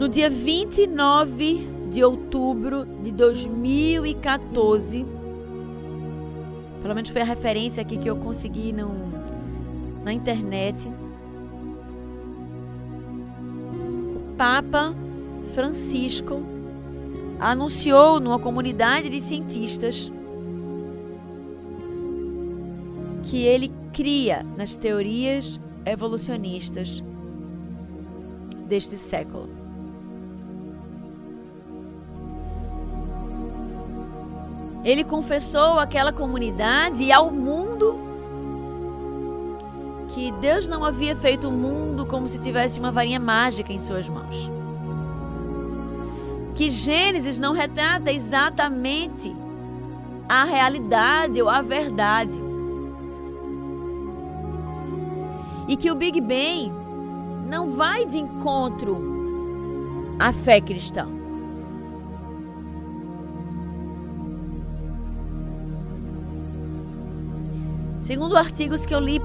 No dia 29 de outubro de 2014, pelo menos foi a referência aqui que eu consegui no, na internet. O Papa Francisco anunciou numa comunidade de cientistas que ele cria nas teorias evolucionistas deste século. Ele confessou àquela comunidade e ao mundo que Deus não havia feito o mundo como se tivesse uma varinha mágica em suas mãos. Que Gênesis não retrata exatamente a realidade ou a verdade. E que o Big Bang não vai de encontro à fé cristã. Segundo artigos que eu li,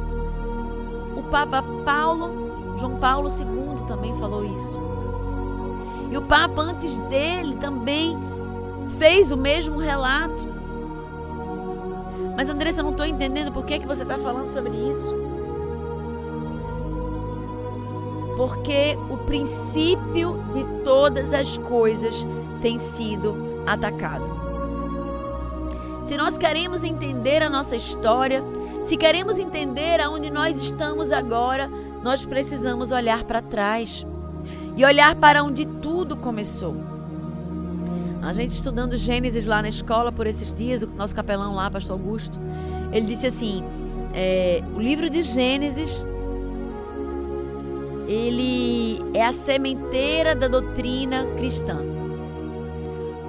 o Papa Paulo, João Paulo II também falou isso. E o Papa antes dele também fez o mesmo relato. Mas Andressa, eu não estou entendendo por que, que você está falando sobre isso. Porque o princípio de todas as coisas tem sido atacado. Se nós queremos entender a nossa história, se queremos entender aonde nós estamos agora, nós precisamos olhar para trás e olhar para onde tudo começou. A gente estudando Gênesis lá na escola por esses dias, o nosso capelão lá, Pastor Augusto, ele disse assim: é, o livro de Gênesis ele é a sementeira da doutrina cristã.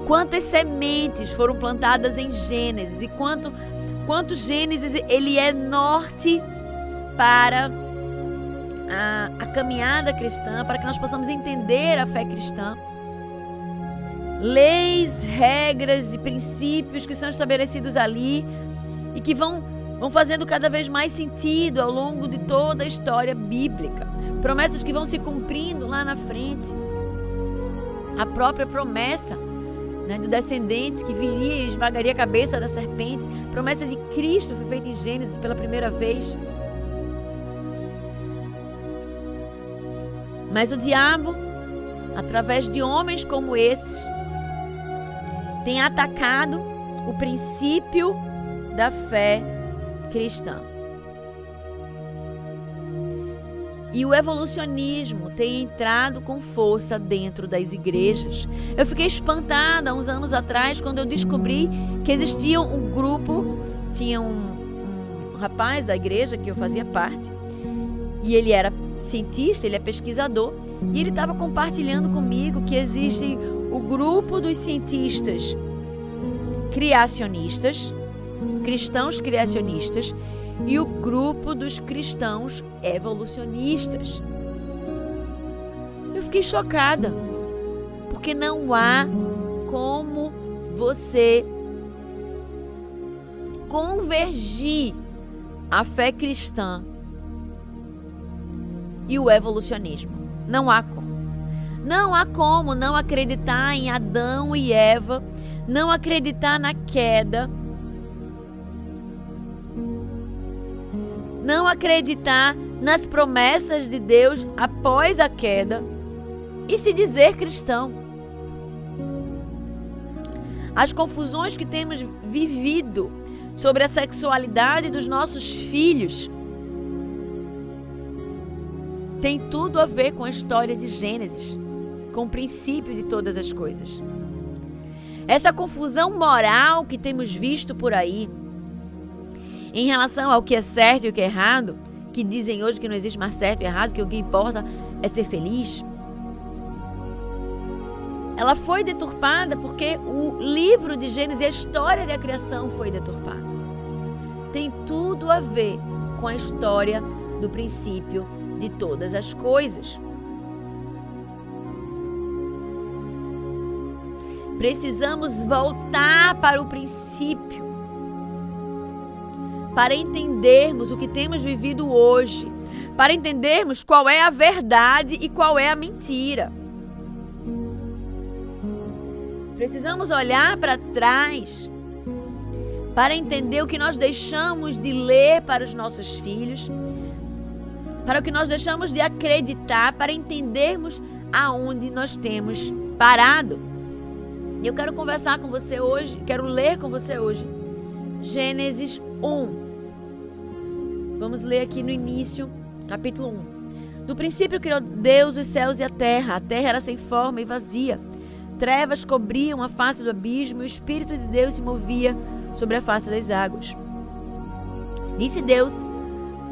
Quantas sementes foram plantadas em Gênesis e quanto quanto Gênesis ele é norte para a, a caminhada cristã, para que nós possamos entender a fé cristã. Leis, regras e princípios que são estabelecidos ali e que vão, vão fazendo cada vez mais sentido ao longo de toda a história bíblica. Promessas que vão se cumprindo lá na frente. A própria promessa né, do descendente que viria e esmagaria a cabeça da serpente. A promessa de Cristo foi feita em Gênesis pela primeira vez. Mas o diabo, através de homens como esses, tem atacado o princípio da fé cristã. E o evolucionismo tem entrado com força dentro das igrejas. Eu fiquei espantada uns anos atrás quando eu descobri que existia um grupo, tinha um, um rapaz da igreja que eu fazia parte, e ele era cientista, ele é pesquisador, e ele estava compartilhando comigo que existe o grupo dos cientistas criacionistas, cristãos criacionistas, e o grupo dos cristãos evolucionistas. Eu fiquei chocada, porque não há como você convergir a fé cristã e o evolucionismo. Não há como. Não há como não acreditar em Adão e Eva, não acreditar na queda não acreditar nas promessas de Deus após a queda e se dizer cristão. As confusões que temos vivido sobre a sexualidade dos nossos filhos tem tudo a ver com a história de Gênesis, com o princípio de todas as coisas. Essa confusão moral que temos visto por aí, em relação ao que é certo e o que é errado, que dizem hoje que não existe mais certo e errado, que o que importa é ser feliz. Ela foi deturpada porque o livro de Gênesis a história da criação foi deturpada. Tem tudo a ver com a história do princípio de todas as coisas. Precisamos voltar para o princípio para entendermos o que temos vivido hoje, para entendermos qual é a verdade e qual é a mentira. Precisamos olhar para trás para entender o que nós deixamos de ler para os nossos filhos, para o que nós deixamos de acreditar, para entendermos aonde nós temos parado. Eu quero conversar com você hoje, quero ler com você hoje Gênesis 1. Vamos ler aqui no início, capítulo 1. No princípio criou Deus os céus e a terra. A terra era sem forma e vazia. Trevas cobriam a face do abismo e o Espírito de Deus se movia sobre a face das águas. Disse Deus: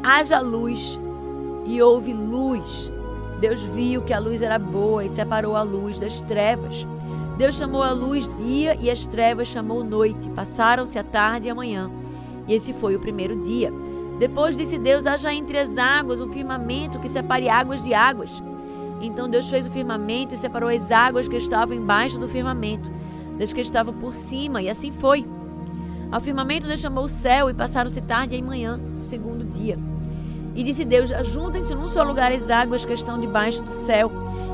haja luz, e houve luz. Deus viu que a luz era boa e separou a luz das trevas. Deus chamou a luz dia e as trevas chamou noite. Passaram-se a tarde e a manhã. E esse foi o primeiro dia. Depois disse Deus: haja entre as águas um firmamento que separe águas de águas. Então Deus fez o firmamento e separou as águas que estavam embaixo do firmamento das que estavam por cima, e assim foi. Ao firmamento Deus chamou o céu e passaram-se tarde e manhã, o segundo dia. E disse Deus: Ajuntem-se num só lugar as águas que estão debaixo do céu,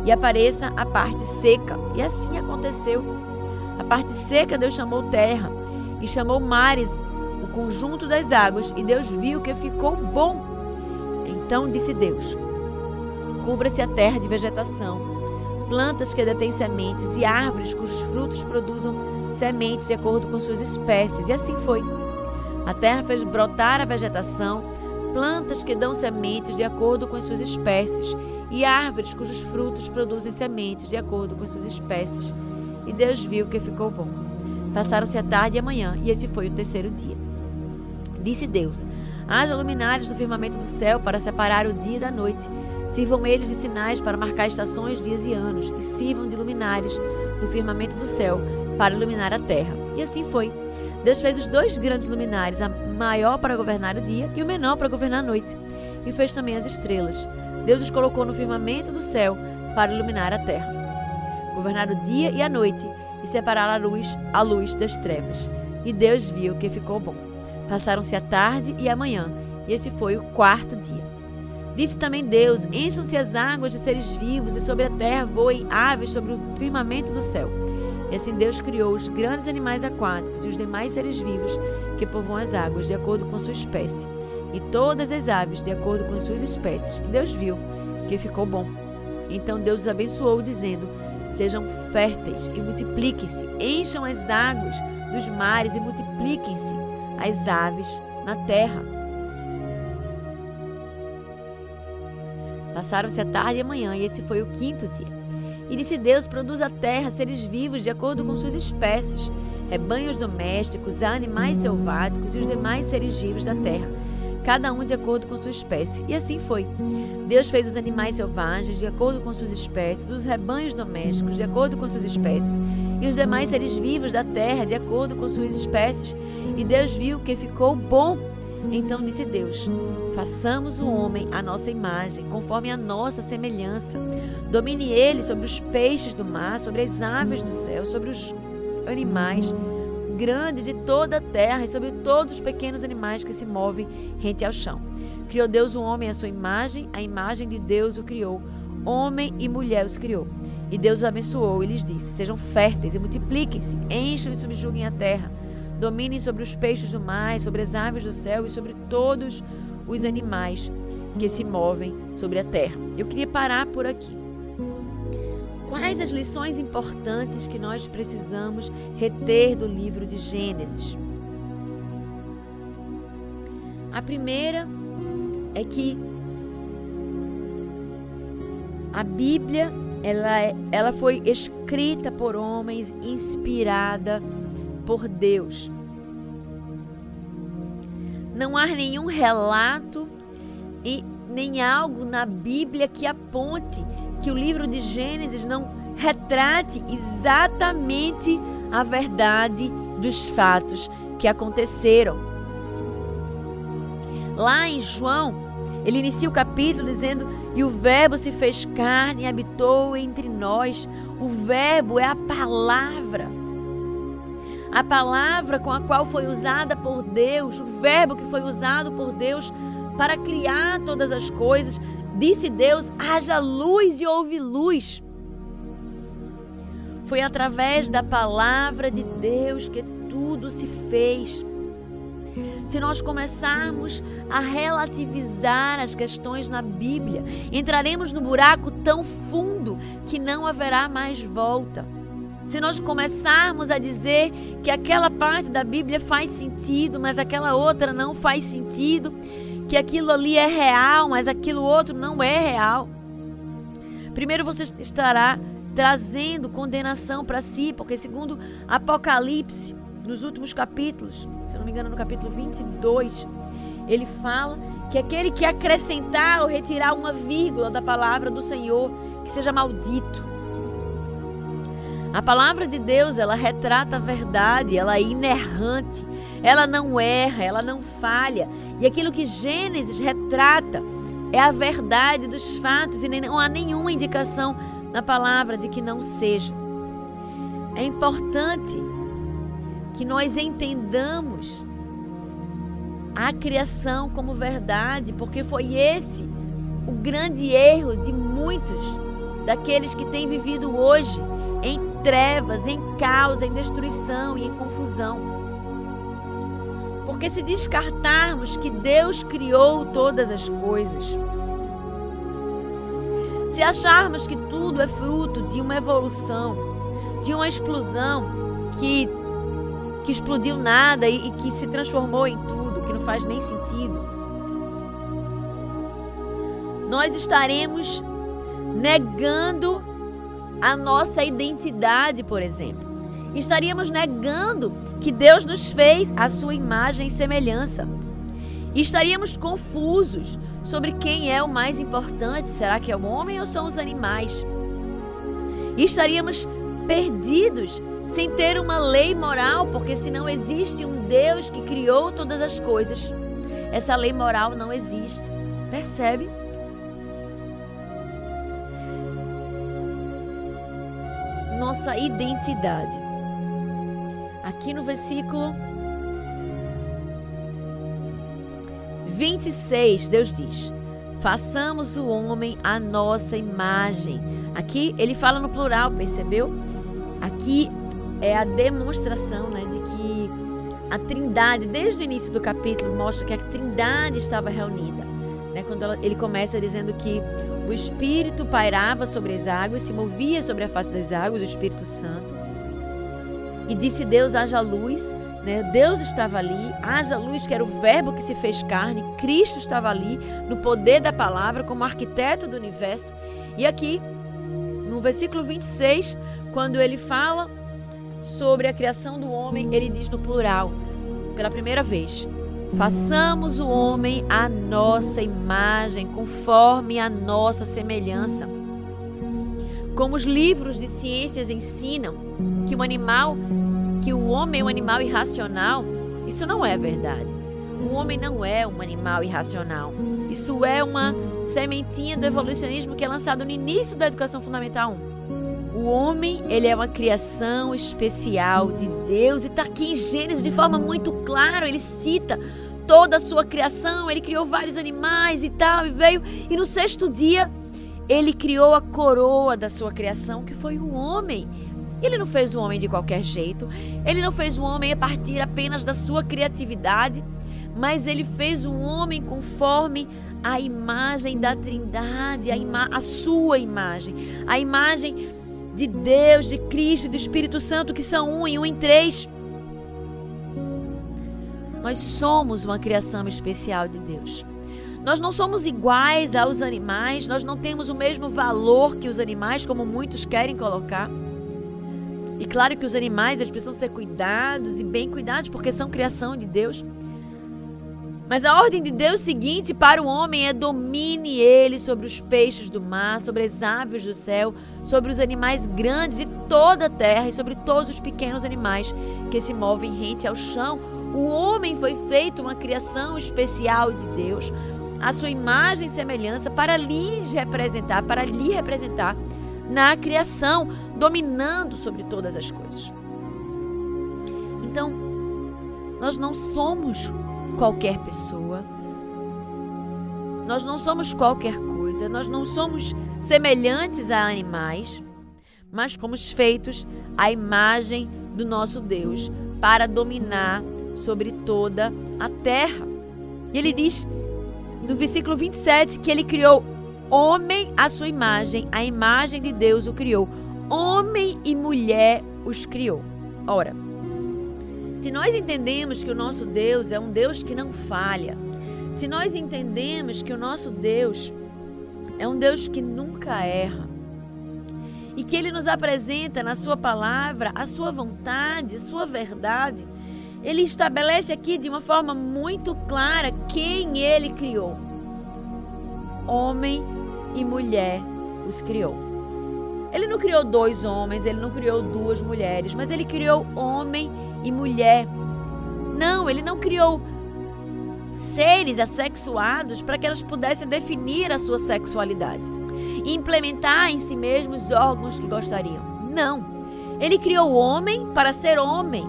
e apareça a parte seca. E assim aconteceu. A parte seca Deus chamou terra, e chamou mares, conjunto das águas, e Deus viu que ficou bom. Então disse Deus: Cubra-se a terra de vegetação, plantas que detêm sementes e árvores cujos frutos produzam sementes de acordo com suas espécies. E assim foi. A terra fez brotar a vegetação, plantas que dão sementes de acordo com as suas espécies, e árvores cujos frutos produzem sementes de acordo com as suas espécies. E Deus viu que ficou bom. Passaram-se a tarde e a manhã, e esse foi o terceiro dia. Disse Deus: Haja luminares no firmamento do céu para separar o dia da noite. Sirvam eles de sinais para marcar estações, dias e anos, e sirvam de luminares no firmamento do céu para iluminar a terra. E assim foi. Deus fez os dois grandes luminares, a maior para governar o dia e o menor para governar a noite. E fez também as estrelas. Deus os colocou no firmamento do céu para iluminar a terra. Governar o dia e a noite e separar a luz, a luz das trevas. E Deus viu que ficou bom. Passaram-se a tarde e a manhã, e esse foi o quarto dia. Disse também Deus: Encham-se as águas de seres vivos, e sobre a terra voem aves sobre o firmamento do céu. E assim Deus criou os grandes animais aquáticos e os demais seres vivos que povoam as águas, de acordo com sua espécie, e todas as aves, de acordo com as suas espécies. E Deus viu que ficou bom. Então Deus os abençoou, dizendo: Sejam férteis e multipliquem-se, encham as águas dos mares e multipliquem-se as aves na terra. Passaram-se a tarde e a manhã, e esse foi o quinto dia. E disse Deus: produz a terra seres vivos de acordo com suas espécies, rebanhos domésticos, animais selváticos e os demais seres vivos da terra, cada um de acordo com sua espécie. E assim foi. Deus fez os animais selvagens de acordo com suas espécies, os rebanhos domésticos de acordo com suas espécies, e os demais seres vivos da terra de acordo com suas espécies. E Deus viu que ficou bom. Então disse Deus: Façamos o homem à nossa imagem, conforme a nossa semelhança. Domine ele sobre os peixes do mar, sobre as aves do céu, sobre os animais grandes de toda a terra e sobre todos os pequenos animais que se movem rente ao chão. Criou Deus o homem à sua imagem, a imagem de Deus o criou. Homem e mulher os criou. E Deus os abençoou e lhes disse: Sejam férteis e multipliquem-se, encham e subjuguem a terra. Dominem sobre os peixes do mar, sobre as aves do céu e sobre todos os animais que se movem sobre a terra. Eu queria parar por aqui. Quais as lições importantes que nós precisamos reter do livro de Gênesis? A primeira é que a Bíblia ela, é, ela foi escrita por homens, inspirada por Deus. Não há nenhum relato e nem algo na Bíblia que aponte que o livro de Gênesis não retrate exatamente a verdade dos fatos que aconteceram. Lá em João, ele inicia o capítulo dizendo: E o Verbo se fez carne e habitou entre nós. O Verbo é a palavra a palavra com a qual foi usada por Deus, o verbo que foi usado por Deus para criar todas as coisas. Disse Deus: haja luz e houve luz. Foi através da palavra de Deus que tudo se fez. Se nós começarmos a relativizar as questões na Bíblia, entraremos no buraco tão fundo que não haverá mais volta. Se nós começarmos a dizer que aquela parte da Bíblia faz sentido, mas aquela outra não faz sentido, que aquilo ali é real, mas aquilo outro não é real. Primeiro você estará trazendo condenação para si, porque segundo Apocalipse, nos últimos capítulos, se não me engano, no capítulo 22, ele fala que aquele que acrescentar ou retirar uma vírgula da palavra do Senhor, que seja maldito. A palavra de Deus, ela retrata a verdade, ela é inerrante, ela não erra, ela não falha. E aquilo que Gênesis retrata é a verdade dos fatos e não há nenhuma indicação na palavra de que não seja. É importante que nós entendamos a criação como verdade, porque foi esse o grande erro de muitos daqueles que têm vivido hoje em trevas, em caos, em destruição e em confusão. Porque se descartarmos que Deus criou todas as coisas, se acharmos que tudo é fruto de uma evolução, de uma explosão que, que explodiu nada e, e que se transformou em tudo, que não faz nem sentido, nós estaremos negando a nossa identidade, por exemplo. Estaríamos negando que Deus nos fez a sua imagem e semelhança. Estaríamos confusos sobre quem é o mais importante: será que é o homem ou são os animais? Estaríamos perdidos sem ter uma lei moral, porque se não existe um Deus que criou todas as coisas, essa lei moral não existe. Percebe? Nossa identidade. Aqui no versículo 26, Deus diz: Façamos o homem a nossa imagem. Aqui ele fala no plural, percebeu? Aqui é a demonstração né, de que a Trindade, desde o início do capítulo, mostra que a Trindade estava reunida. Né, quando ele começa dizendo que o Espírito pairava sobre as águas, se movia sobre a face das águas, o Espírito Santo. E disse Deus: haja luz. Né? Deus estava ali, haja luz, que era o Verbo que se fez carne, Cristo estava ali, no poder da palavra, como arquiteto do universo. E aqui, no versículo 26, quando ele fala sobre a criação do homem, ele diz no plural, pela primeira vez: Façamos o homem à nossa imagem, conforme a nossa semelhança. Como os livros de ciências ensinam que o animal que o homem é um animal irracional, isso não é verdade. O homem não é um animal irracional. Isso é uma sementinha do evolucionismo que é lançado no início da educação fundamental 1. O homem, ele é uma criação especial de Deus e está aqui em Gênesis de forma muito clara. Ele cita toda a sua criação, ele criou vários animais e tal, e veio. E no sexto dia, ele criou a coroa da sua criação, que foi o homem. Ele não fez o homem de qualquer jeito. Ele não fez o homem a partir apenas da sua criatividade, mas ele fez o homem conforme a imagem da Trindade, a, ima a sua imagem, a imagem de Deus, de Cristo e do Espírito Santo, que são um e um em três. Nós somos uma criação especial de Deus. Nós não somos iguais aos animais, nós não temos o mesmo valor que os animais, como muitos querem colocar. E claro que os animais eles precisam ser cuidados e bem cuidados porque são criação de Deus. Mas a ordem de Deus seguinte para o homem é domine ele sobre os peixes do mar, sobre as aves do céu, sobre os animais grandes de toda a terra e sobre todos os pequenos animais que se movem rente ao chão. O homem foi feito uma criação especial de Deus, a sua imagem e semelhança para lhes representar, para lhe representar na criação, dominando sobre todas as coisas. Então, nós não somos qualquer pessoa, nós não somos qualquer coisa, nós não somos semelhantes a animais, mas fomos feitos a imagem do nosso Deus para dominar sobre toda a terra. E ele diz no versículo 27 que ele criou homem à sua imagem, a imagem de Deus o criou. Homem e mulher os criou. Ora, se nós entendemos que o nosso Deus é um Deus que não falha, se nós entendemos que o nosso Deus é um Deus que nunca erra, e que ele nos apresenta na sua palavra a sua vontade, a sua verdade, ele estabelece aqui de uma forma muito clara quem ele criou. Homem e mulher os criou. Ele não criou dois homens, ele não criou duas mulheres, mas ele criou homem e mulher. Não, ele não criou seres assexuados para que elas pudessem definir a sua sexualidade e implementar em si mesmos os órgãos que gostariam. Não. Ele criou o homem para ser homem.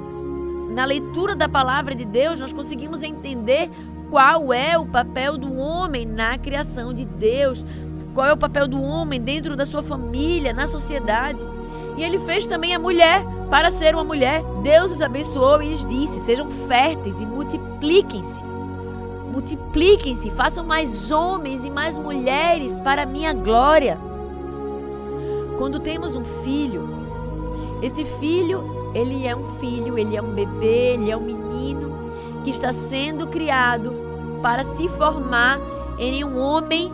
Na leitura da palavra de Deus, nós conseguimos entender qual é o papel do homem na criação de Deus, qual é o papel do homem dentro da sua família, na sociedade. E ele fez também a mulher para ser uma mulher. Deus os abençoou e lhes disse: sejam férteis e multipliquem-se multipliquem-se, façam mais homens e mais mulheres para a minha glória. Quando temos um filho, esse filho, ele é um filho, ele é um bebê, ele é um menino que está sendo criado para se formar em um homem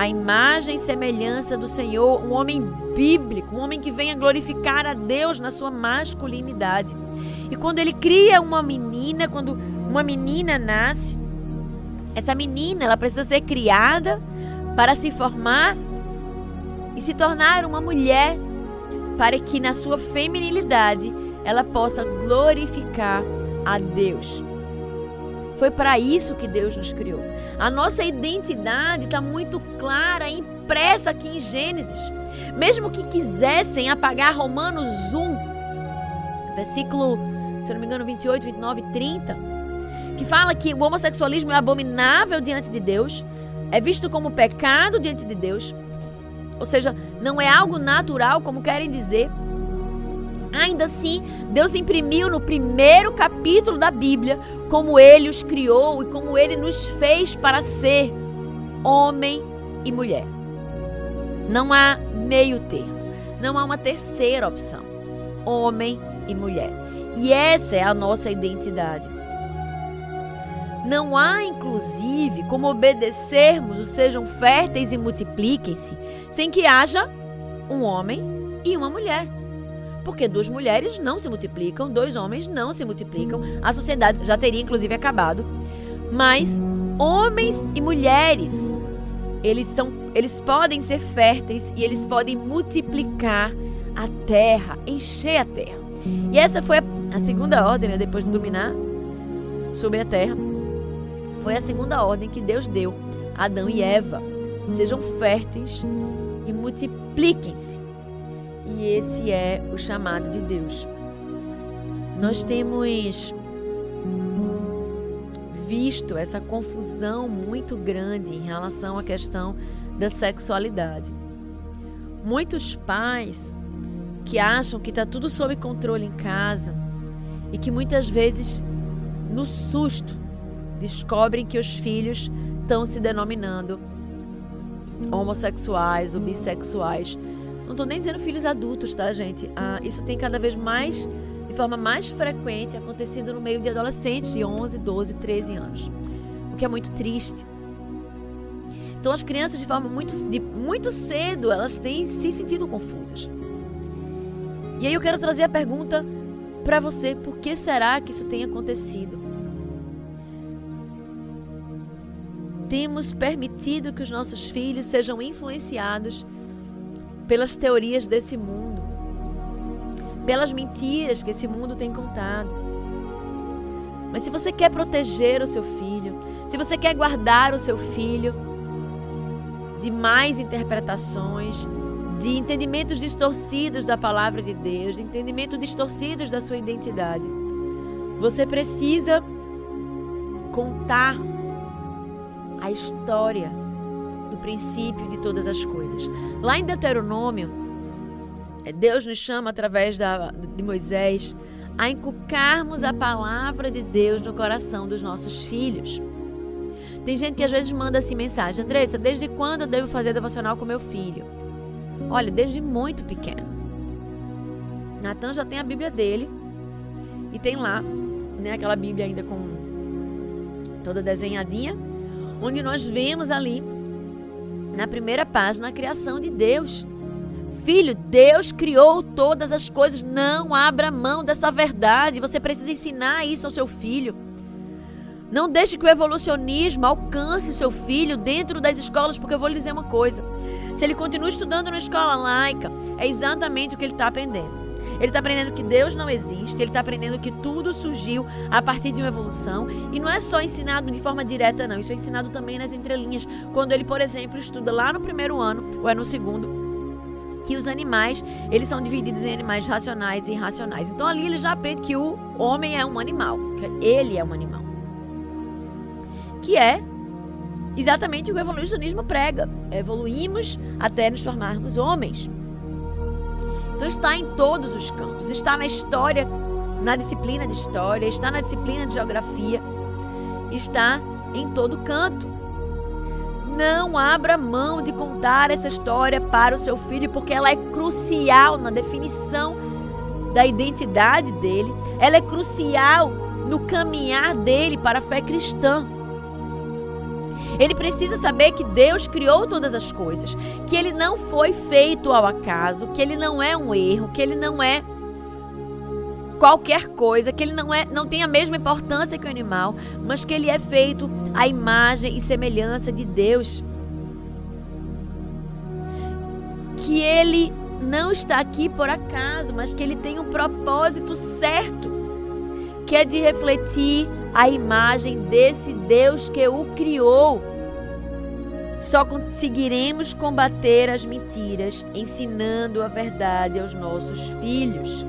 a imagem e semelhança do Senhor, um homem bíblico, um homem que venha glorificar a Deus na sua masculinidade. E quando ele cria uma menina, quando uma menina nasce, essa menina ela precisa ser criada para se formar e se tornar uma mulher para que na sua feminilidade ela possa glorificar a Deus. Foi para isso que Deus nos criou. A nossa identidade está muito clara, impressa aqui em Gênesis. Mesmo que quisessem apagar Romanos 1, versículo, se não me engano, 28, 29 e 30, que fala que o homossexualismo é abominável diante de Deus, é visto como pecado diante de Deus, ou seja, não é algo natural, como querem dizer. Ainda assim, Deus imprimiu no primeiro capítulo da Bíblia como ele os criou e como ele nos fez para ser homem e mulher. Não há meio termo, não há uma terceira opção. Homem e mulher. E essa é a nossa identidade. Não há, inclusive, como obedecermos o sejam férteis e multipliquem-se, sem que haja um homem e uma mulher. Porque duas mulheres não se multiplicam, dois homens não se multiplicam, a sociedade já teria inclusive acabado. Mas homens e mulheres, eles são, eles podem ser férteis e eles podem multiplicar a terra, encher a terra. E essa foi a, segunda ordem, né, depois de dominar sobre a terra foi a segunda ordem que Deus deu a Adão e Eva. Sejam férteis e multipliquem-se. E esse é o chamado de Deus. Nós temos visto essa confusão muito grande em relação à questão da sexualidade. Muitos pais que acham que está tudo sob controle em casa e que muitas vezes, no susto, descobrem que os filhos estão se denominando homossexuais ou bissexuais. Não estou nem dizendo filhos adultos, tá, gente? Ah, isso tem cada vez mais, de forma mais frequente, acontecido no meio de adolescentes de 11, 12, 13 anos. O que é muito triste. Então, as crianças, de forma muito, de, muito cedo, elas têm se sentido confusas. E aí eu quero trazer a pergunta para você: por que será que isso tem acontecido? temos permitido que os nossos filhos sejam influenciados pelas teorias desse mundo, pelas mentiras que esse mundo tem contado. Mas se você quer proteger o seu filho, se você quer guardar o seu filho de mais interpretações, de entendimentos distorcidos da palavra de Deus, de entendimentos distorcidos da sua identidade, você precisa contar a história do princípio de todas as coisas. Lá em Deuteronômio, É, Deus nos chama através da, de Moisés a inculcarmos a palavra de Deus no coração dos nossos filhos. Tem gente que às vezes manda assim mensagem: Andressa, desde quando eu devo fazer devocional com meu filho? Olha, desde muito pequeno. Natan já tem a Bíblia dele e tem lá, né, aquela Bíblia ainda com toda desenhadinha, onde nós vemos ali na primeira página a criação de Deus. Filho, Deus criou todas as coisas. Não abra mão dessa verdade. Você precisa ensinar isso ao seu filho. Não deixe que o evolucionismo alcance o seu filho dentro das escolas, porque eu vou lhe dizer uma coisa. Se ele continua estudando na escola laica, é exatamente o que ele está aprendendo. Ele está aprendendo que Deus não existe, ele está aprendendo que tudo surgiu a partir de uma evolução. E não é só ensinado de forma direta, não. Isso é ensinado também nas entrelinhas. Quando ele, por exemplo, estuda lá no primeiro ano, ou é no segundo, que os animais, eles são divididos em animais racionais e irracionais. Então ali ele já aprende que o homem é um animal, que ele é um animal. Que é exatamente o que o evolucionismo prega. Evoluímos até nos formarmos homens. Então está em todos os campos, está na história, na disciplina de história, está na disciplina de geografia, está em todo canto. Não abra mão de contar essa história para o seu filho, porque ela é crucial na definição da identidade dele, ela é crucial no caminhar dele para a fé cristã. Ele precisa saber que Deus criou todas as coisas, que ele não foi feito ao acaso, que ele não é um erro, que ele não é qualquer coisa, que ele não é não tem a mesma importância que o animal, mas que ele é feito à imagem e semelhança de Deus. Que ele não está aqui por acaso, mas que ele tem um propósito certo, que é de refletir a imagem desse Deus que o criou. Só conseguiremos combater as mentiras ensinando a verdade aos nossos filhos.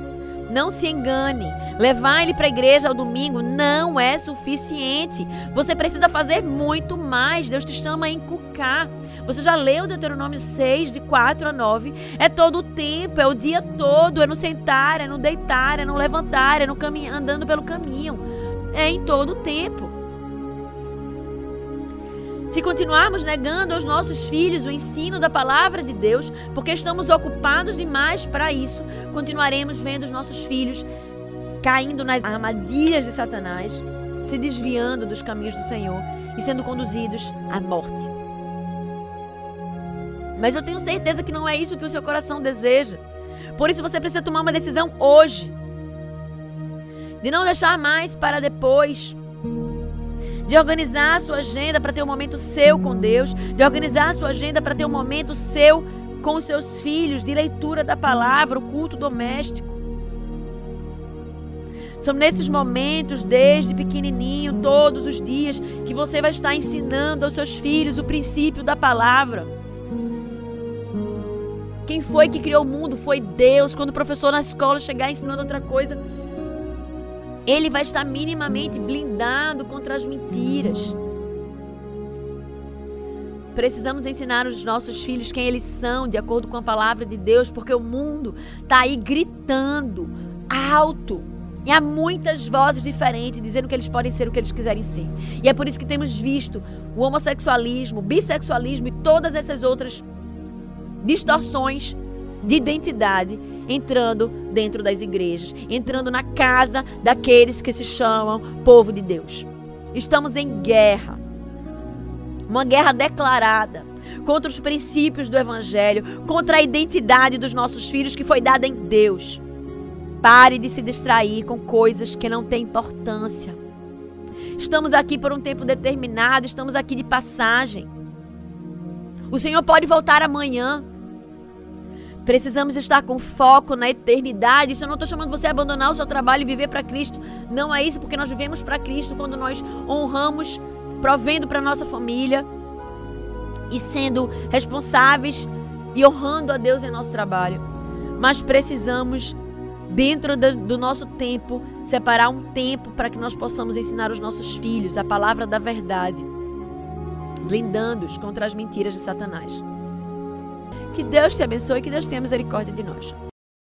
Não se engane. Levar ele para a igreja ao domingo não é suficiente. Você precisa fazer muito mais. Deus te chama a encucar. Você já leu Deuteronômio 6, de 4 a 9? É todo o tempo, é o dia todo, é no sentar, é no deitar, é no levantar, é no caminho, andando pelo caminho. É em todo o tempo. Se continuarmos negando aos nossos filhos o ensino da palavra de Deus, porque estamos ocupados demais para isso, continuaremos vendo os nossos filhos caindo nas armadilhas de Satanás, se desviando dos caminhos do Senhor e sendo conduzidos à morte. Mas eu tenho certeza que não é isso que o seu coração deseja. Por isso você precisa tomar uma decisão hoje. De não deixar mais para depois de organizar a sua agenda para ter um momento seu com Deus, de organizar a sua agenda para ter um momento seu com seus filhos, de leitura da palavra, o culto doméstico. São nesses momentos, desde pequenininho, todos os dias, que você vai estar ensinando aos seus filhos o princípio da palavra. Quem foi que criou o mundo? Foi Deus. Quando o professor na escola chegar ensinando outra coisa, ele vai estar minimamente blindado contra as mentiras. Precisamos ensinar os nossos filhos quem eles são, de acordo com a palavra de Deus, porque o mundo está aí gritando alto. E há muitas vozes diferentes dizendo que eles podem ser o que eles quiserem ser. E é por isso que temos visto o homossexualismo, o bissexualismo e todas essas outras distorções de identidade entrando dentro das igrejas, entrando na casa daqueles que se chamam povo de Deus. Estamos em guerra. Uma guerra declarada contra os princípios do evangelho, contra a identidade dos nossos filhos que foi dada em Deus. Pare de se distrair com coisas que não têm importância. Estamos aqui por um tempo determinado, estamos aqui de passagem. O Senhor pode voltar amanhã. Precisamos estar com foco na eternidade. Isso eu não estou chamando você a abandonar o seu trabalho e viver para Cristo. Não é isso, porque nós vivemos para Cristo quando nós honramos, provendo para nossa família e sendo responsáveis e honrando a Deus em nosso trabalho. Mas precisamos, dentro do nosso tempo, separar um tempo para que nós possamos ensinar os nossos filhos a palavra da verdade, blindando-os contra as mentiras de Satanás. Que Deus te abençoe que Deus tenha misericórdia de nós.